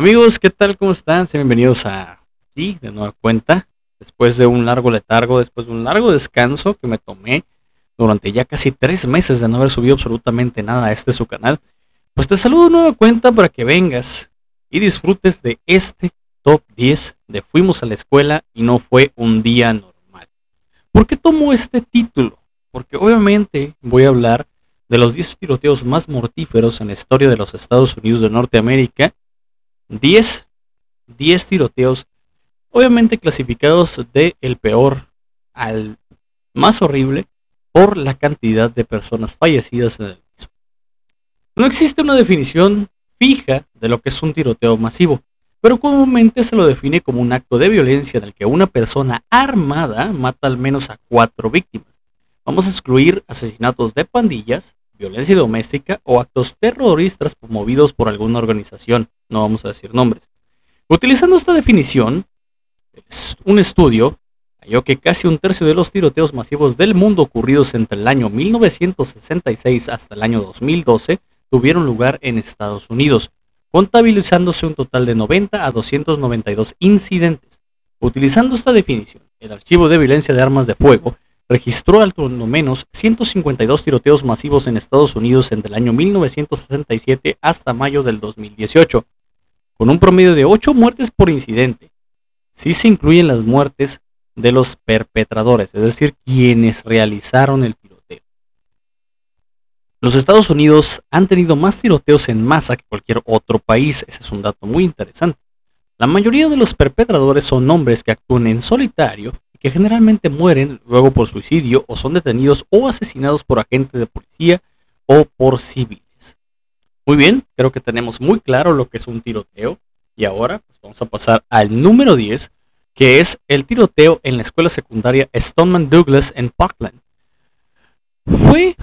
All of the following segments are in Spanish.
Amigos, ¿qué tal? ¿Cómo están? Sean bienvenidos a aquí de nueva cuenta. Después de un largo letargo, después de un largo descanso que me tomé durante ya casi tres meses de no haber subido absolutamente nada a este su canal, pues te saludo de nueva cuenta para que vengas y disfrutes de este top 10 de Fuimos a la escuela y no fue un día normal. ¿Por qué tomo este título? Porque obviamente voy a hablar de los 10 tiroteos más mortíferos en la historia de los Estados Unidos de Norteamérica 10, 10 tiroteos, obviamente clasificados de el peor al más horrible por la cantidad de personas fallecidas en el mismo. No existe una definición fija de lo que es un tiroteo masivo, pero comúnmente se lo define como un acto de violencia en el que una persona armada mata al menos a cuatro víctimas. Vamos a excluir asesinatos de pandillas, violencia doméstica o actos terroristas promovidos por alguna organización, no vamos a decir nombres. Utilizando esta definición, un estudio halló que casi un tercio de los tiroteos masivos del mundo ocurridos entre el año 1966 hasta el año 2012 tuvieron lugar en Estados Unidos, contabilizándose un total de 90 a 292 incidentes. Utilizando esta definición, el Archivo de Violencia de Armas de Fuego registró al menos 152 tiroteos masivos en Estados Unidos entre el año 1967 hasta mayo del 2018, con un promedio de 8 muertes por incidente. Si se incluyen las muertes de los perpetradores, es decir, quienes realizaron el tiroteo. Los Estados Unidos han tenido más tiroteos en masa que cualquier otro país, ese es un dato muy interesante. La mayoría de los perpetradores son hombres que actúan en solitario que generalmente mueren luego por suicidio o son detenidos o asesinados por agentes de policía o por civiles. Muy bien, creo que tenemos muy claro lo que es un tiroteo y ahora pues, vamos a pasar al número 10, que es el tiroteo en la escuela secundaria Stoneman Douglas en Parkland. Fue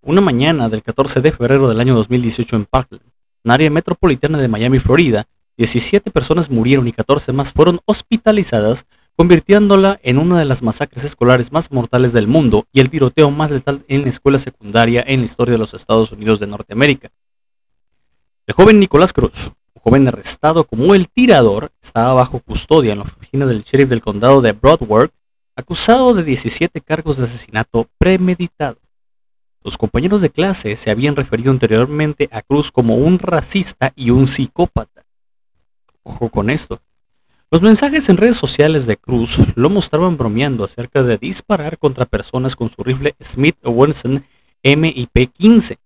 una mañana del 14 de febrero del año 2018 en Parkland, un área metropolitana de Miami, Florida. 17 personas murieron y 14 más fueron hospitalizadas convirtiéndola en una de las masacres escolares más mortales del mundo y el tiroteo más letal en la escuela secundaria en la historia de los Estados Unidos de Norteamérica. El joven Nicolás Cruz, un joven arrestado como el tirador, estaba bajo custodia en la oficina del sheriff del condado de Broadway, acusado de 17 cargos de asesinato premeditado. Sus compañeros de clase se habían referido anteriormente a Cruz como un racista y un psicópata. Ojo con esto, los mensajes en redes sociales de Cruz lo mostraban bromeando acerca de disparar contra personas con su rifle Smith Wesson MIP-15,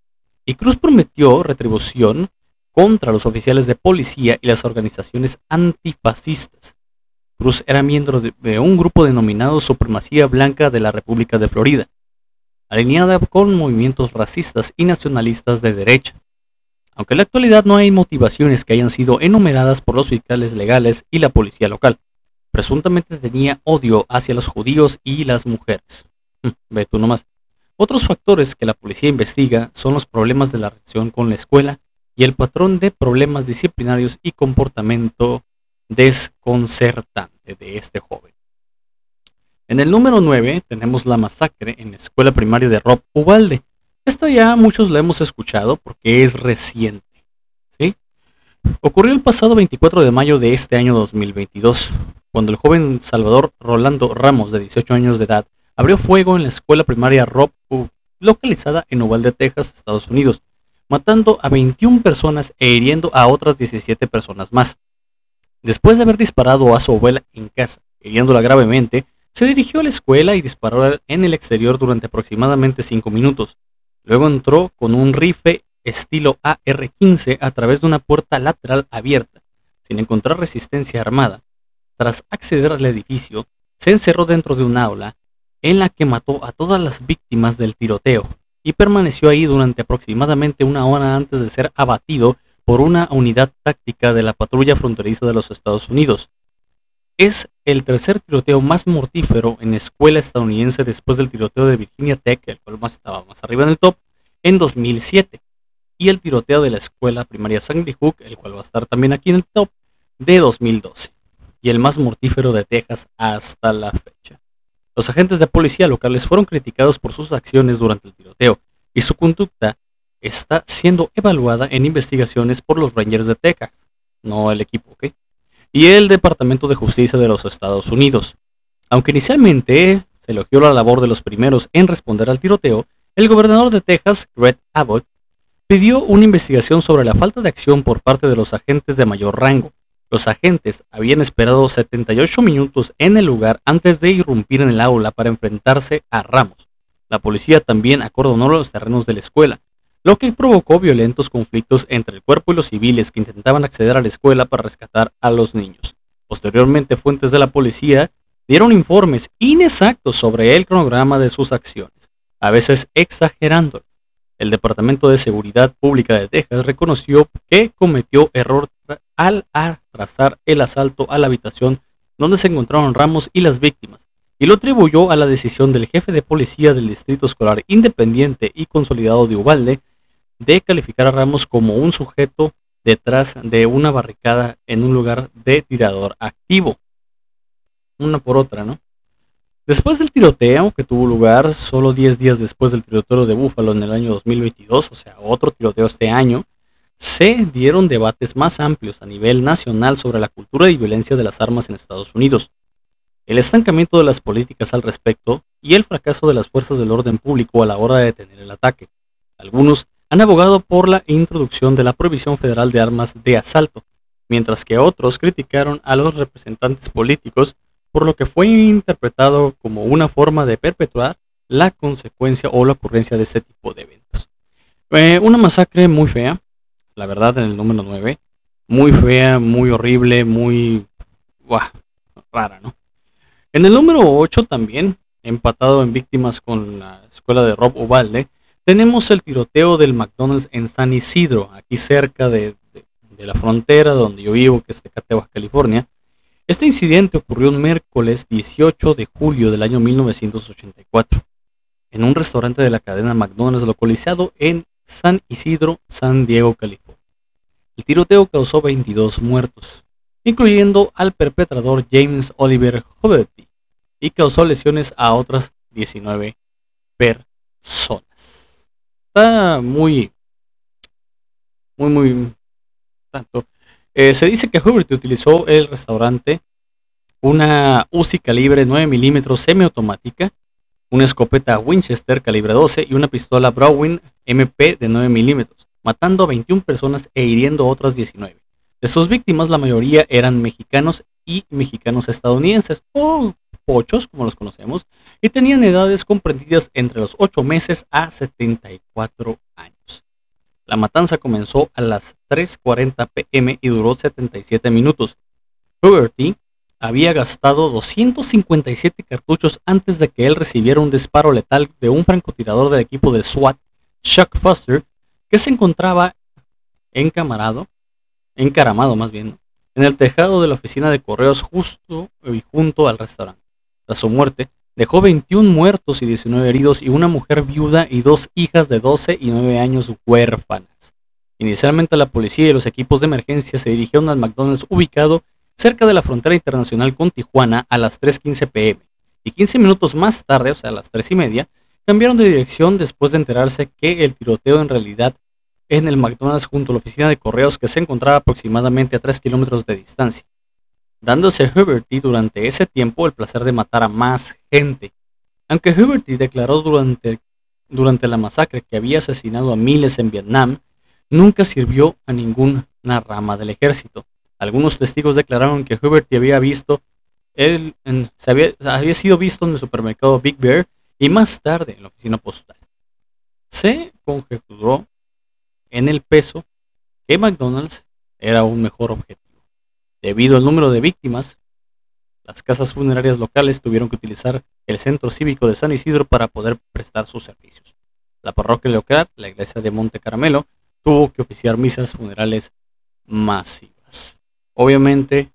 y Cruz prometió retribución contra los oficiales de policía y las organizaciones antifascistas. Cruz era miembro de, un grupo denominado Supremacía Blanca de la República de Florida, alineada con movimientos racistas y nacionalistas de derecha aunque en la actualidad no hay motivaciones que hayan sido enumeradas por los fiscales legales y la policía local. Presuntamente tenía odio hacia los judíos y las mujeres. Hm, ve tú nomás. Otros factores que la policía investiga son los problemas de la relación con la escuela y el patrón de problemas disciplinarios y comportamiento desconcertante de este joven. En el número 9 tenemos la masacre en la escuela primaria de Rob Ubalde, esta ya muchos la hemos escuchado porque es reciente. ¿sí? Ocurrió el pasado 24 de mayo de este año 2022, cuando el joven Salvador Rolando Ramos, de 18 años de edad, abrió fuego en la escuela primaria Rob localizada en Uvalde, Texas, Estados Unidos, matando a 21 personas e hiriendo a otras 17 personas más. Después de haber disparado a su abuela en casa, hiriéndola gravemente, se dirigió a la escuela y disparó en el exterior durante aproximadamente 5 minutos. Luego entró con un rifle estilo AR-15 a través de una puerta lateral abierta, sin encontrar resistencia armada. Tras acceder al edificio, se encerró dentro de un aula en la que mató a todas las víctimas del tiroteo y permaneció ahí durante aproximadamente una hora antes de ser abatido por una unidad táctica de la patrulla fronteriza de los Estados Unidos. Es el tercer tiroteo más mortífero en escuela estadounidense después del tiroteo de Virginia Tech, el cual más estaba más arriba en el top, en 2007. Y el tiroteo de la escuela primaria Sandy Hook, el cual va a estar también aquí en el top, de 2012. Y el más mortífero de Texas hasta la fecha. Los agentes de policía locales fueron criticados por sus acciones durante el tiroteo y su conducta está siendo evaluada en investigaciones por los Rangers de Texas. no el equipo, ¿ok? Y el Departamento de Justicia de los Estados Unidos. Aunque inicialmente se elogió la labor de los primeros en responder al tiroteo, el gobernador de Texas, Greg Abbott, pidió una investigación sobre la falta de acción por parte de los agentes de mayor rango. Los agentes habían esperado 78 minutos en el lugar antes de irrumpir en el aula para enfrentarse a Ramos. La policía también acordonó los terrenos de la escuela, lo que provocó violentos conflictos entre el cuerpo y los civiles que intentaban acceder a la escuela para rescatar a los niños. Posteriormente, fuentes de la policía dieron informes inexactos sobre el cronograma de sus acciones, a veces exagerando el Departamento de Seguridad Pública de Texas reconoció que cometió error al atrasar el asalto a la habitación donde se encontraron Ramos y las víctimas, y lo atribuyó a la decisión del jefe de policía del Distrito Escolar Independiente y Consolidado de Ubalde de calificar a Ramos como un sujeto detrás de una barricada en un lugar de tirador activo. Una por otra, ¿no? Después del tiroteo que tuvo lugar solo 10 días después del tiroteo de Búfalo en el año 2022, o sea, otro tiroteo este año, se dieron debates más amplios a nivel nacional sobre la cultura y violencia de las armas en Estados Unidos, el estancamiento de las políticas al respecto y el fracaso de las fuerzas del orden público a la hora de detener el ataque. Algunos han abogado por la introducción de la prohibición federal de armas de asalto, mientras que otros criticaron a los representantes políticos por lo que fue interpretado como una forma de perpetuar la consecuencia o la ocurrencia de este tipo de eventos. Eh, una masacre muy fea, la verdad, en el número 9. Muy fea, muy horrible, muy rara, ¿no? En el número 8 también, empatado en víctimas con la escuela de Rob Ubalde, tenemos el tiroteo del McDonald's en San Isidro, aquí cerca de, la frontera donde yo vivo, que es Tecate, California, este incidente ocurrió el miércoles 18 de julio del año 1984 en un restaurante de la cadena McDonald's localizado en San Isidro, San Diego, California. El tiroteo causó 22 muertos, incluyendo al perpetrador James Oliver Hoverty, y causó lesiones a otras 19 personas. Muy, muy, muy, tanto eh, se dice que Hubert utilizó el restaurante una Uzi calibre 9 milímetros semiautomática, una escopeta Winchester calibre 12 y una pistola Browning MP de 9 milímetros, matando a 21 personas e hiriendo a otras 19. De sus víctimas, la mayoría eran mexicanos y mexicanos estadounidenses, o pochos, como los conocemos, y tenían edades comprendidas entre los 8 meses a 74 años. La matanza comenzó a las 3.40 pm y duró 77 minutos. Huberty había gastado 257 cartuchos antes de que él recibiera un disparo letal de un francotirador del equipo de SWAT, Chuck Foster, que se encontraba encamarado, encaramado más bien, en el tejado de la oficina de correos justo y junto al restaurante. Tras su muerte, Dejó 21 muertos y 19 heridos y una mujer viuda y dos hijas de 12 y 9 años huérfanas. Inicialmente la policía y los equipos de emergencia se dirigieron al McDonald's ubicado cerca de la frontera internacional con Tijuana a las 3.15 pm. Y 15 minutos más tarde, o sea a las 3 y media, cambiaron de dirección después de enterarse que el tiroteo en realidad en el McDonald's junto a la oficina de correos que se encontraba aproximadamente a 3 kilómetros de distancia dándose a Huberty durante ese tiempo el placer de matar a más gente. Aunque Huberty declaró durante, durante la masacre que había asesinado a miles en Vietnam, nunca sirvió a ninguna rama del ejército. Algunos testigos declararon que Huberty había visto él había, había sido visto en el supermercado Big Bear y más tarde en la oficina postal. Se conjeturó en el peso que McDonald's era un mejor objetivo. Debido al número de víctimas, las casas funerarias locales tuvieron que utilizar el centro cívico de San Isidro para poder prestar sus servicios. La parroquia local, la iglesia de Monte Caramelo, tuvo que oficiar misas funerales masivas. Obviamente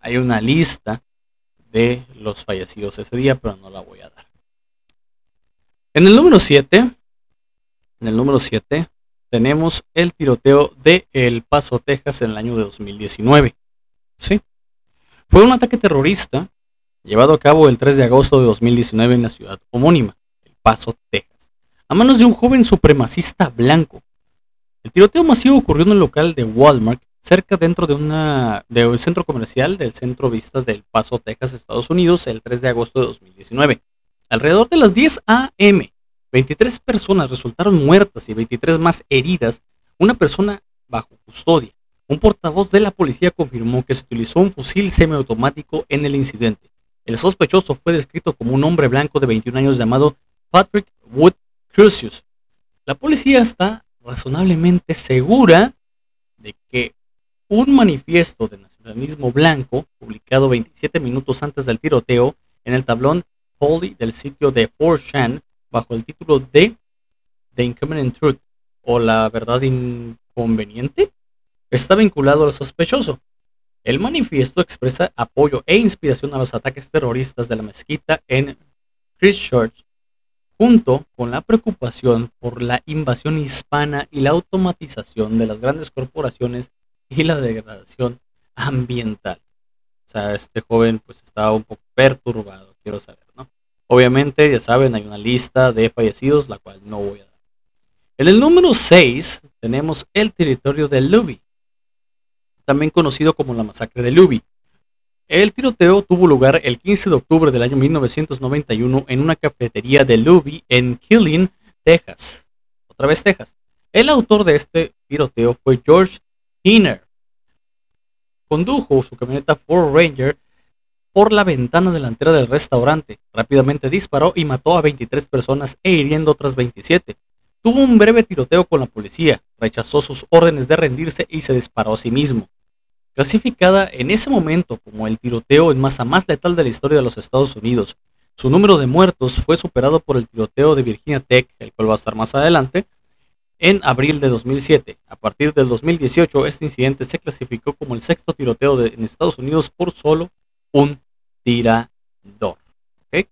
hay una lista de los fallecidos ese día, pero no la voy a dar. En el número 7, en el número 7 tenemos el tiroteo de El Paso, Texas en el año de 2019. Sí. Fue un ataque terrorista llevado a cabo el 3 de agosto de 2019 en la ciudad homónima, El Paso, Texas, a manos de un joven supremacista blanco. El tiroteo masivo ocurrió en el local de Walmart cerca dentro de, una, de centro comercial del Centro Vista del Paso, Texas, Estados Unidos, el 3 de agosto de 2019. Alrededor de las 10 a.m., 23 personas resultaron muertas y 23 más heridas, una persona bajo custodia. Un portavoz de la policía confirmó que se utilizó un fusil semiautomático en el incidente. El sospechoso fue descrito como un hombre blanco de 21 años llamado Patrick Wood Crucius. La policía está razonablemente segura de que un manifiesto de nacionalismo blanco, publicado 27 minutos antes del tiroteo en el tablón Holy del sitio de 4chan, bajo el título de The Inconvenient Truth o La Verdad Inconveniente, está vinculado al sospechoso. El manifiesto expresa apoyo e inspiración a los ataques terroristas de la mezquita en Christchurch, junto con la preocupación por la invasión hispana y la automatización de las grandes corporaciones y la degradación ambiental. O sea, este joven pues estaba un poco perturbado, quiero saber, ¿no? Obviamente, ya saben, hay una lista de fallecidos, la cual no voy a dar. En el número 6 tenemos el territorio de Luby, también conocido como la masacre de Luby. El tiroteo tuvo lugar el 15 de octubre del año 1991 en una cafetería de Luby en Killeen, Texas. Otra vez Texas. El autor de este tiroteo fue George Hinner condujo su camioneta Ford Ranger por la ventana delantera del restaurante. Rápidamente disparó y mató a 23 personas e hiriendo otras 27. Tuvo un breve tiroteo con la policía, rechazó sus órdenes de rendirse y se disparó a sí mismo. Clasificada en ese momento como el tiroteo en masa más letal de la historia de los Estados Unidos, su número de muertos fue superado por el tiroteo de Virginia Tech, el cual va a estar más adelante, en abril de 2007. A partir del 2018, este incidente se clasificó como el sexto tiroteo en Estados Unidos por solo un tirador. Ahí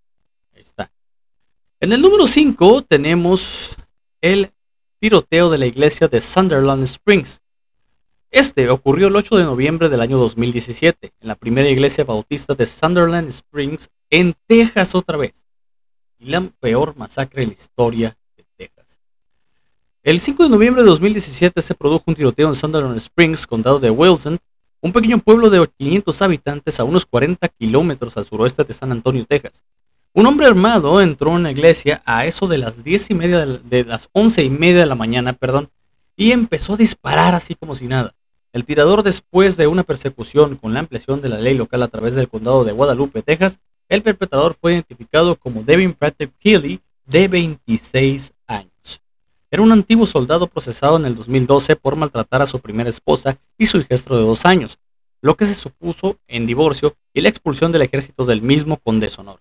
está. En el número 5 tenemos el tiroteo de la iglesia de Sunderland Springs. Este ocurrió el 8 de noviembre del año 2017 en la primera iglesia bautista de Sunderland Springs en Texas otra vez. Y la peor masacre en la historia el 5 de noviembre de 2017 se produjo un tiroteo en Sunderland Springs, condado de Wilson, un pequeño pueblo de 500 habitantes a unos 40 kilómetros al suroeste de San Antonio, Texas. Un hombre armado entró en la iglesia a eso de las 10 y media de las 11 y media de la mañana, perdón, y empezó a disparar así como si nada. El tirador, después de una persecución con la ampliación de la ley local a través del condado de Guadalupe, Texas, el perpetrador fue identificado como Devin Patrick Keeley, de 26 años. Era un antiguo soldado procesado en el 2012 por maltratar a su primera esposa y su hijastro de dos años, lo que se supuso en divorcio y la expulsión del ejército del mismo con deshonor.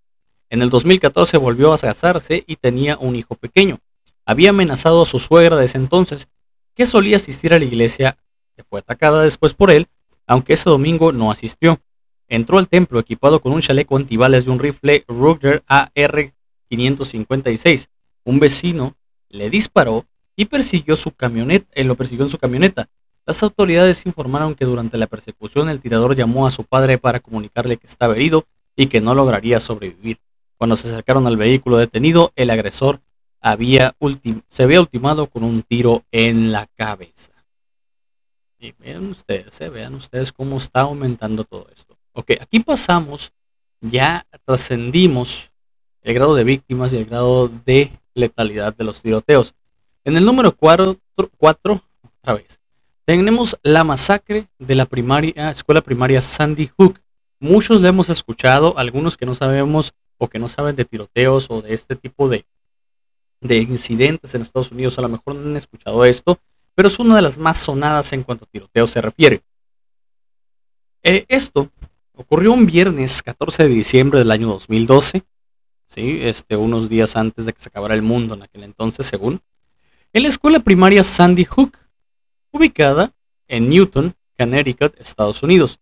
En el 2014 volvió a casarse y tenía un hijo pequeño. Había amenazado a su suegra desde entonces, que solía asistir a la iglesia, que fue atacada después por él, aunque ese domingo no asistió. Entró al templo equipado con un chaleco antibales y un rifle Ruger AR-556. Un vecino le disparó y persiguió su camioneta, eh, lo persiguió en su camioneta. Las autoridades informaron que durante la persecución el tirador llamó a su padre para comunicarle que estaba herido y que no lograría sobrevivir. Cuando se acercaron al vehículo detenido, el agresor había se había ultimado con un tiro en la cabeza. Y vean ustedes, eh, vean ustedes cómo está aumentando todo esto. Ok, aquí pasamos, ya trascendimos el grado de víctimas y el grado de letalidad de los tiroteos. En el número 4, otra vez, tenemos la masacre de la primaria, escuela primaria Sandy Hook. Muchos le hemos escuchado, algunos que no sabemos o que no saben de tiroteos o de este tipo de, de incidentes en Estados Unidos, a lo mejor no han escuchado esto, pero es una de las más sonadas en cuanto a tiroteos se refiere. Eh, esto ocurrió un viernes 14 de diciembre del año 2012 este, unos días antes de que se acabara el mundo en aquel entonces, según, en la escuela primaria Sandy Hook, ubicada en Newton, Connecticut, Estados Unidos.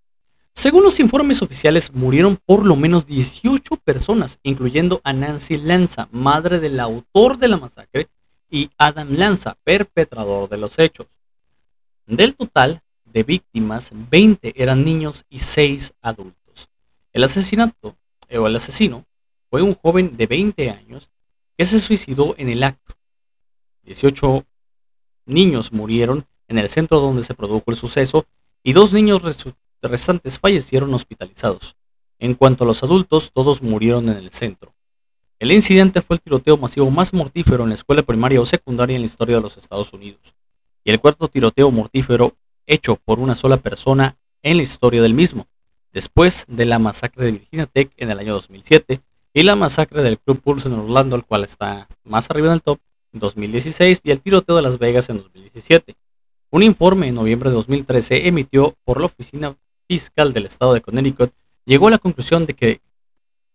Según los informes oficiales, murieron por lo menos 18 personas, incluyendo a Nancy Lanza, madre del autor de la masacre, y Adam Lanza, perpetrador de los hechos. Del total de víctimas, 20 eran niños y 6 adultos. El asesinato, o el asesino, fue un joven de 20 años que se suicidó en el acto. 18 niños murieron en el centro donde se produjo el suceso y dos niños restantes fallecieron hospitalizados. En cuanto a los adultos, todos murieron en el centro. El incidente fue el tiroteo masivo más mortífero en la escuela primaria o secundaria en la historia de los Estados Unidos, y el cuarto tiroteo mortífero hecho por una sola persona en la historia del mismo, después de la masacre de Virginia Tech en el año 2007 y la masacre del Club Pulse en Orlando, el cual está más arriba en el top, en 2016, y el tiroteo de Las Vegas en 2017. Un informe en noviembre de 2013 emitió por la Oficina Fiscal del Estado de Connecticut llegó a la conclusión de que,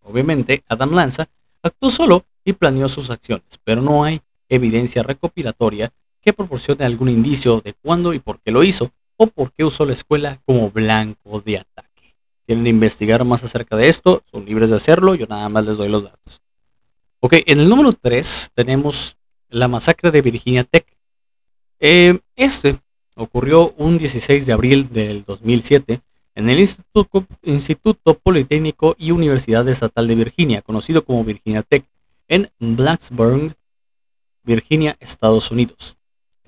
obviamente, Adam Lanza actuó solo y planeó sus acciones, pero no hay evidencia recopilatoria que proporcione algún indicio de cuándo y por qué lo hizo, o por qué usó la escuela como blanco de ataque. Quieren investigar más acerca de esto, son libres de hacerlo, yo nada más les doy los datos. Ok, en el número 3 tenemos la masacre de Virginia Tech. Eh, este ocurrió un 16 de abril del 2007 en el Instituto, Politécnico y Universidad Estatal de Virginia, conocido como Virginia Tech, en Blacksburg, Virginia, Estados Unidos.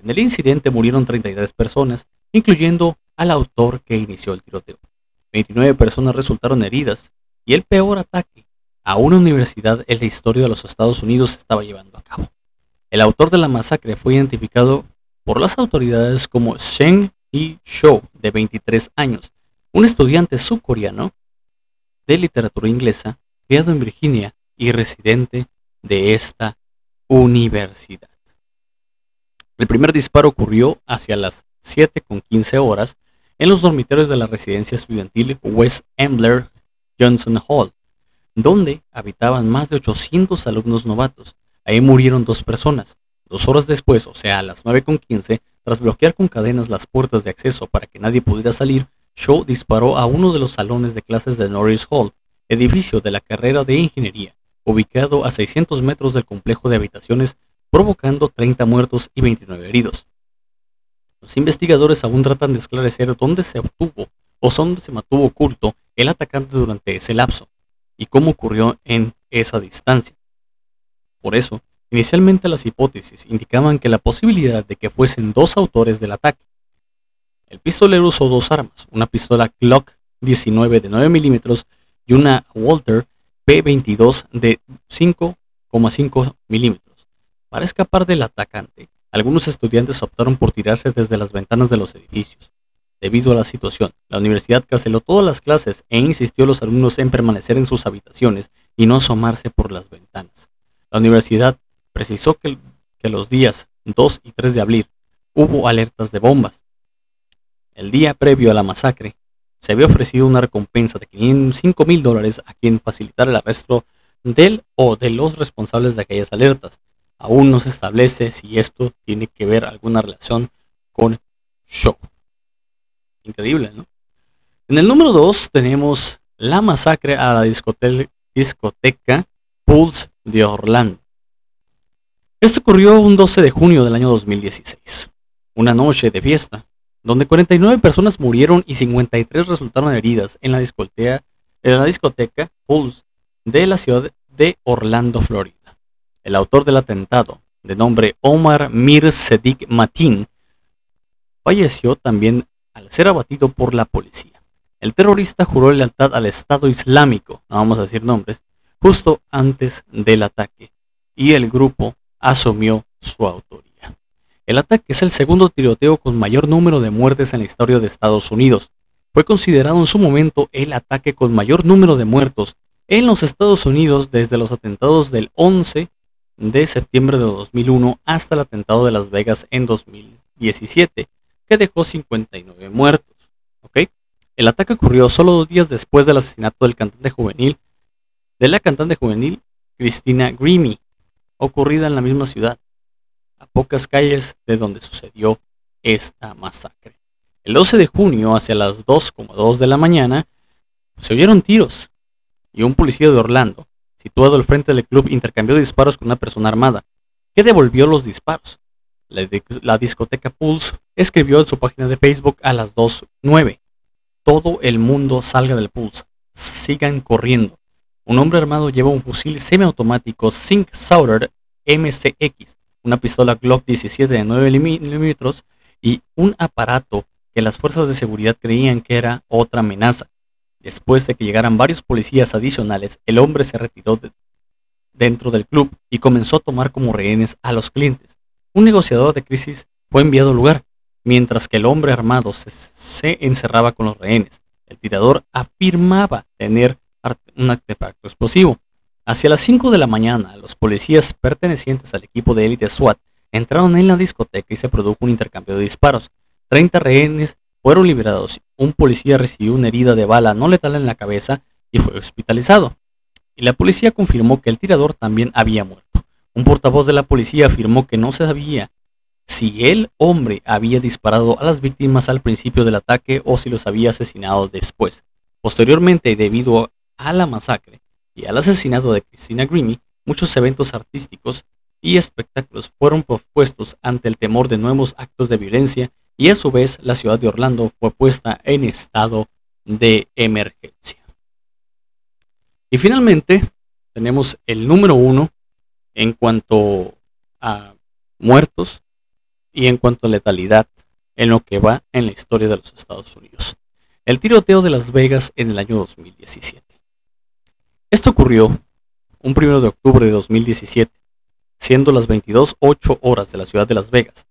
En el incidente murieron 33 personas, incluyendo al autor que inició el tiroteo. 29 personas resultaron heridas y el peor ataque a una universidad en la historia de los Estados Unidos se estaba llevando a cabo. El autor de la masacre fue identificado por las autoridades como Sheng Yi Shou, de 23 años, un estudiante subcoreano de literatura inglesa, criado en Virginia y residente de esta universidad. El primer disparo ocurrió hacia las 7 con 15 horas en los dormitorios de la residencia estudiantil West Ambler Johnson Hall, donde habitaban más de 800 alumnos novatos. Ahí murieron dos personas. Dos horas después, o sea, a las 9 con 15, tras bloquear con cadenas las puertas de acceso para que nadie pudiera salir, Shaw disparó a uno de los salones de clases de Norris Hall, edificio de la carrera de ingeniería, ubicado a 600 metros del complejo de habitaciones, provocando 30 muertos y 29 heridos. Los investigadores aún tratan de esclarecer dónde se obtuvo o dónde se mantuvo oculto el atacante durante ese lapso y cómo ocurrió en esa distancia. Por eso, inicialmente las hipótesis indicaban que la posibilidad de que fuesen dos autores del ataque, el pistolero usó dos armas, una pistola Glock 19 de 9 milímetros y una Walter P22 de 5,5 milímetros. Para escapar del atacante, algunos estudiantes optaron por tirarse desde las ventanas de los edificios. Debido a la situación, la universidad canceló todas las clases e insistió a los alumnos en permanecer en sus habitaciones y no asomarse por las ventanas. La universidad precisó que, que los días 2 y 3 de abril hubo alertas de bombas, el día previo a la masacre, se había ofrecido una recompensa de 5 mil dólares a quien facilitara el arresto del o de los responsables de aquellas alertas. Aún no se establece si esto tiene que ver alguna relación con Show. Increíble, ¿no? En el número 2 tenemos la masacre a la discoteca Pulse de Orlando. Esto ocurrió un 12 de junio del año 2016, una noche de fiesta donde 49 personas murieron y 53 resultaron heridas en la discoteca, en la discoteca de la ciudad de Orlando, Florida. El autor del atentado, de nombre Omar Mir Sedik Matin, falleció también al ser abatido por la policía. El terrorista juró lealtad al Estado Islámico, no vamos a decir nombres, justo antes del ataque, y el grupo asumió su autoría. El ataque es el segundo tiroteo con mayor número de muertes en la historia de Estados Unidos. Fue considerado en su momento el ataque con mayor número de muertos en los Estados Unidos desde los atentados del 11 de septiembre de 2001 hasta el atentado de Las Vegas en 2017, que dejó 59 muertos. El ataque ocurrió solo dos días después del asesinato del cantante juvenil, de la cantante juvenil Christina Grimmie, ocurrida en la misma ciudad a pocas calles de donde sucedió esta masacre. El 12 de junio, hacia las 2.2 de la mañana, se oyeron tiros y un policía de Orlando, situado al frente del club, intercambió disparos con una persona armada, que devolvió los disparos. La, discoteca Pulse escribió en su página de Facebook a las 2.9. Todo el mundo salga del Pulse. Sigan corriendo. Un hombre armado lleva un fusil semiautomático Sync Sauter MCX una pistola Glock 17 de 9 milímetros y un aparato que las fuerzas de seguridad creían que era otra amenaza. Después de que llegaran varios policías adicionales, el hombre se retiró dentro del club y comenzó a tomar como rehenes a los clientes. Un negociador de crisis fue enviado al lugar, mientras que el hombre armado se, encerraba con los rehenes. El tirador afirmaba tener un artefacto explosivo. Hacia las 5 de la mañana, los policías pertenecientes al equipo de élite SWAT entraron en la discoteca y se produjo un intercambio de disparos. 30 rehenes fueron liberados. Un policía recibió una herida de bala no letal en la cabeza y fue hospitalizado. Y la policía confirmó que el tirador también había muerto. Un portavoz de la policía afirmó que no se sabía si el hombre había disparado a las víctimas al principio del ataque o si los había asesinado después. Posteriormente, debido a la masacre y al asesinato de Christina Grimmie, muchos eventos artísticos y espectáculos fueron propuestos ante el temor de nuevos actos de violencia y a su vez la ciudad de Orlando fue puesta en estado de emergencia. Y finalmente tenemos el número uno en cuanto a muertos y en cuanto a letalidad en lo que va en la historia de los Estados Unidos. El tiroteo de Las Vegas en el año 2017. Esto ocurrió un 1 de octubre de 2017, siendo las 22.08 horas de la ciudad de Las Vegas,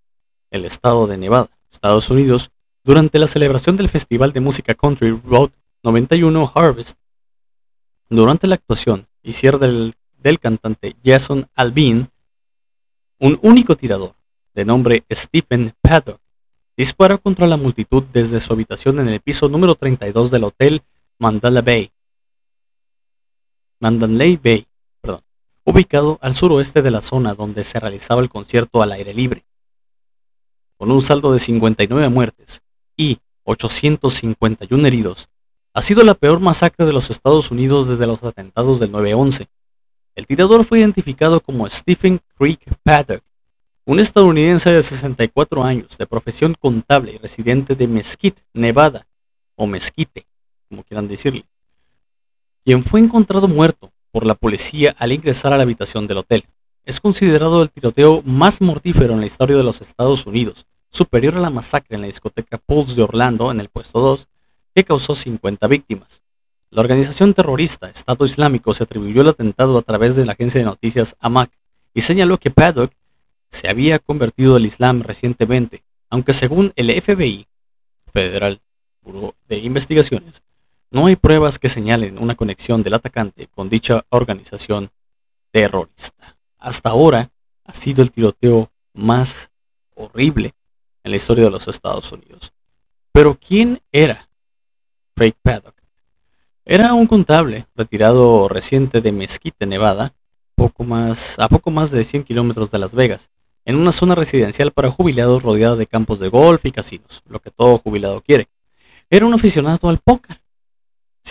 el estado de Nevada, Estados Unidos, durante la celebración del Festival de Música Country Road 91 Harvest. Durante la actuación y cierre del, cantante Jason Alvin, un único tirador, de nombre Stephen Paddock, disparó contra la multitud desde su habitación en el piso número 32 del hotel Mandala Bay, Mandalay Bay, perdón, ubicado al suroeste de la zona donde se realizaba el concierto al aire libre. Con un saldo de 59 muertes y 851 heridos, ha sido la peor masacre de los Estados Unidos desde los atentados del 9-11. El tirador fue identificado como Stephen Creek Paddock, un estadounidense de 64 años, de profesión contable y residente de Mesquite, Nevada, o Mesquite, como quieran decirle, quien fue encontrado muerto por la policía al ingresar a la habitación del hotel. Es considerado el tiroteo más mortífero en la historia de los Estados Unidos, superior a la masacre en la discoteca Pulse de Orlando en el puesto 2, que causó 50 víctimas. La organización terrorista Estado Islámico se atribuyó el atentado a través de la agencia de noticias AMAC y señaló que Paddock se había convertido al Islam recientemente, aunque según el FBI, Federal Bureau de Investigaciones, no hay pruebas que señalen una conexión del atacante con dicha organización terrorista. Hasta ahora ha sido el tiroteo más horrible en la historia de los Estados Unidos. Pero ¿quién era Craig Paddock? Era un contable retirado reciente de Mesquite, Nevada, poco más, a poco más de 100 kilómetros de Las Vegas, en una zona residencial para jubilados rodeada de campos de golf y casinos, lo que todo jubilado quiere. Era un aficionado al póker,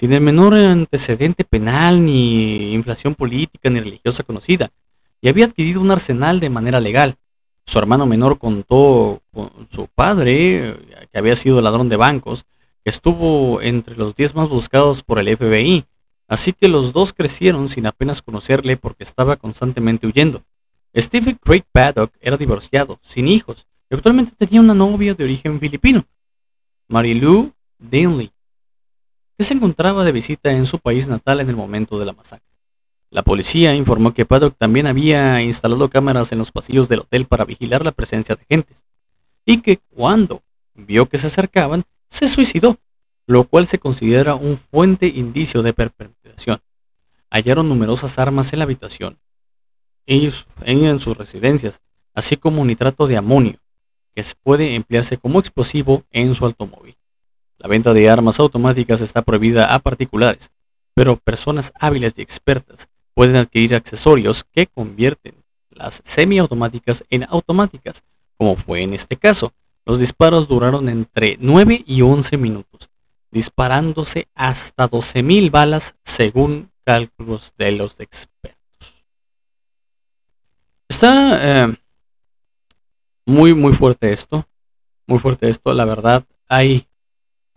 sin el menor antecedente penal, ni inflación política, ni religiosa conocida, y había adquirido un arsenal de manera legal. Su hermano menor contó con su padre, que había sido ladrón de bancos, que estuvo entre los 10 más buscados por el FBI, así que los dos crecieron sin apenas conocerle porque estaba constantemente huyendo. Stephen Craig Paddock era divorciado, sin hijos, y actualmente tenía una novia de origen filipino, Marilu Dinley, que se encontraba de visita en su país natal en el momento de la masacre. La policía informó que Paddock también había instalado cámaras en los pasillos del hotel para vigilar la presencia de gentes, y que cuando vio que se acercaban, se suicidó, lo cual se considera un fuente indicio de perpetración. Hallaron numerosas armas en la habitación, en sus residencias, así como nitrato de amonio, que puede emplearse como explosivo en su automóvil. La venta de armas automáticas está prohibida a particulares, pero personas hábiles y expertas pueden adquirir accesorios que convierten las semiautomáticas en automáticas, como fue en este caso. Los disparos duraron entre 9 y 11 minutos, disparándose hasta 12.000 balas según cálculos de los expertos. Está eh, muy, muy fuerte esto. Muy fuerte esto. La verdad, hay,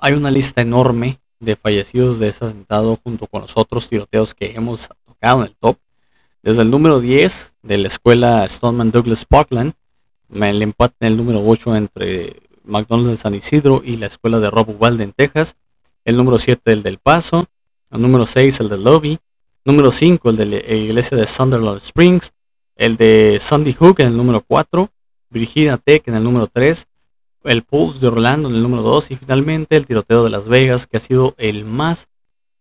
hay una lista enorme de fallecidos de ese atentado junto con los otros tiroteos que hemos tocado en el top. Desde el número 10 de la escuela Stoneman Douglas Parkland, el empate en el número 8 entre McDonald's de San Isidro y la escuela de Rob Ubalde en Texas. El número 7, el del Paso. El número 6, el del Lobby. Número 5, el de la iglesia de Sunderland Springs. El de Sandy Hook en el número 4. Virginia Tech en el número 3. El Pulse de Orlando en el número 2. Y finalmente el tiroteo de Las Vegas, que ha sido el más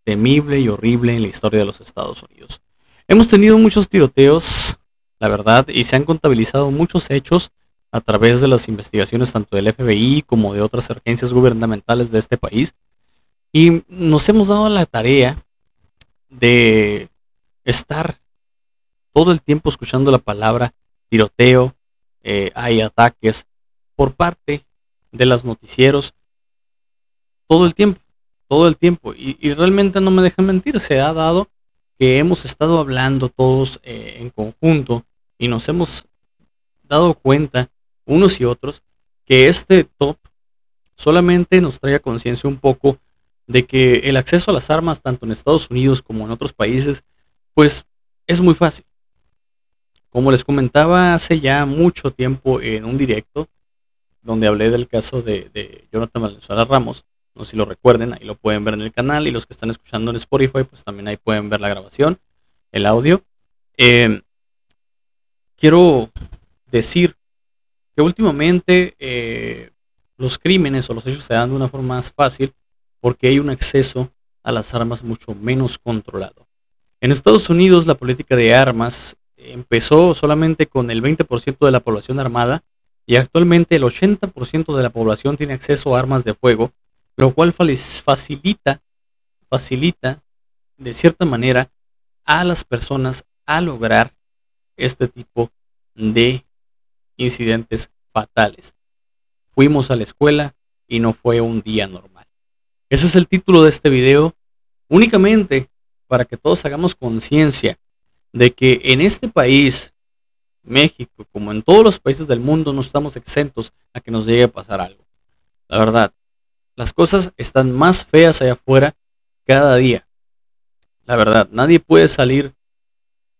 temible y horrible en la historia de los Estados Unidos. Hemos tenido muchos tiroteos, la verdad, y se han contabilizado muchos hechos a través de las investigaciones tanto del FBI como de otras agencias gubernamentales de este país. Y nos hemos dado la tarea de estar todo el tiempo escuchando la palabra tiroteo, eh, hay ataques por parte de los noticieros todo el tiempo, todo el tiempo. Y, realmente no me dejan mentir, se ha dado que hemos estado hablando todos eh, en conjunto y nos hemos dado cuenta unos y otros que este top solamente nos trae a conciencia un poco de que el acceso a las armas, tanto en Estados Unidos como en otros países, pues es muy fácil. Como les comentaba hace ya mucho tiempo en un directo, donde hablé del caso de, Jonathan Valenzuela Ramos, no sé si lo recuerden, ahí lo pueden ver en el canal, y los que están escuchando en Spotify, pues también ahí pueden ver la grabación, el audio. Eh, quiero decir que últimamente eh, los crímenes o los hechos se dan de una forma más fácil porque hay un acceso a las armas mucho menos controlado. En Estados Unidos la política de armas empezó solamente con el 20% de la población armada y actualmente el 80% de la población tiene acceso a armas de fuego, lo cual facilita, facilita de cierta manera a las personas a lograr este tipo de incidentes fatales. Fuimos a la escuela y no fue un día normal. Ese es el título de este video, únicamente para que todos hagamos conciencia de que en este país, México, como en todos los países del mundo, no estamos exentos a que nos llegue a pasar algo. La verdad, las cosas están más feas allá afuera cada día. La verdad, nadie puede salir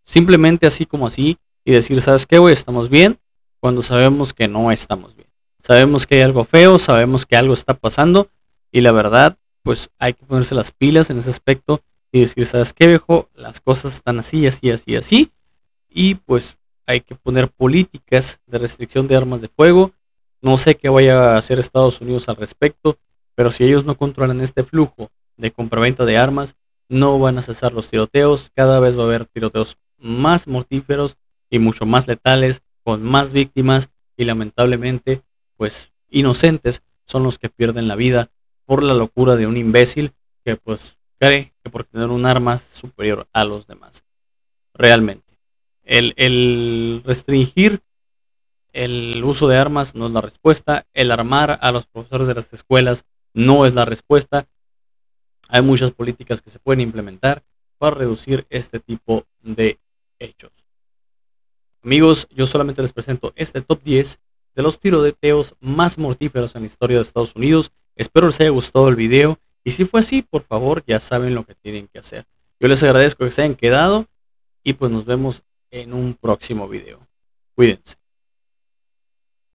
simplemente así como así y decir, ¿sabes qué, güey? Estamos bien, cuando sabemos que no estamos bien. Sabemos que hay algo feo, sabemos que algo está pasando y la verdad, pues hay que ponerse las pilas en ese aspecto y decir, ¿sabes qué, viejo? Las cosas están así, así, así, así. Y pues hay que poner políticas de restricción de armas de fuego. No sé qué vaya a hacer Estados Unidos al respecto, pero si ellos no controlan este flujo de compraventa de armas, no van a cesar los tiroteos. Cada vez va a haber tiroteos más mortíferos y mucho más letales con más víctimas y lamentablemente, pues inocentes son los que pierden la vida por la locura de un imbécil que pues cree que por tener un arma superior a los demás. Realmente. El, el restringir el uso de armas no es la respuesta. El armar a los profesores de las escuelas no es la respuesta. Hay muchas políticas que se pueden implementar para reducir este tipo de hechos. Amigos, yo solamente les presento este top 10 de los tiroteos más mortíferos en la historia de Estados Unidos. Espero les haya gustado el video y si fue así, por favor, ya saben lo que tienen que hacer. Yo les agradezco que se hayan quedado y pues nos vemos en un próximo video. Cuídense.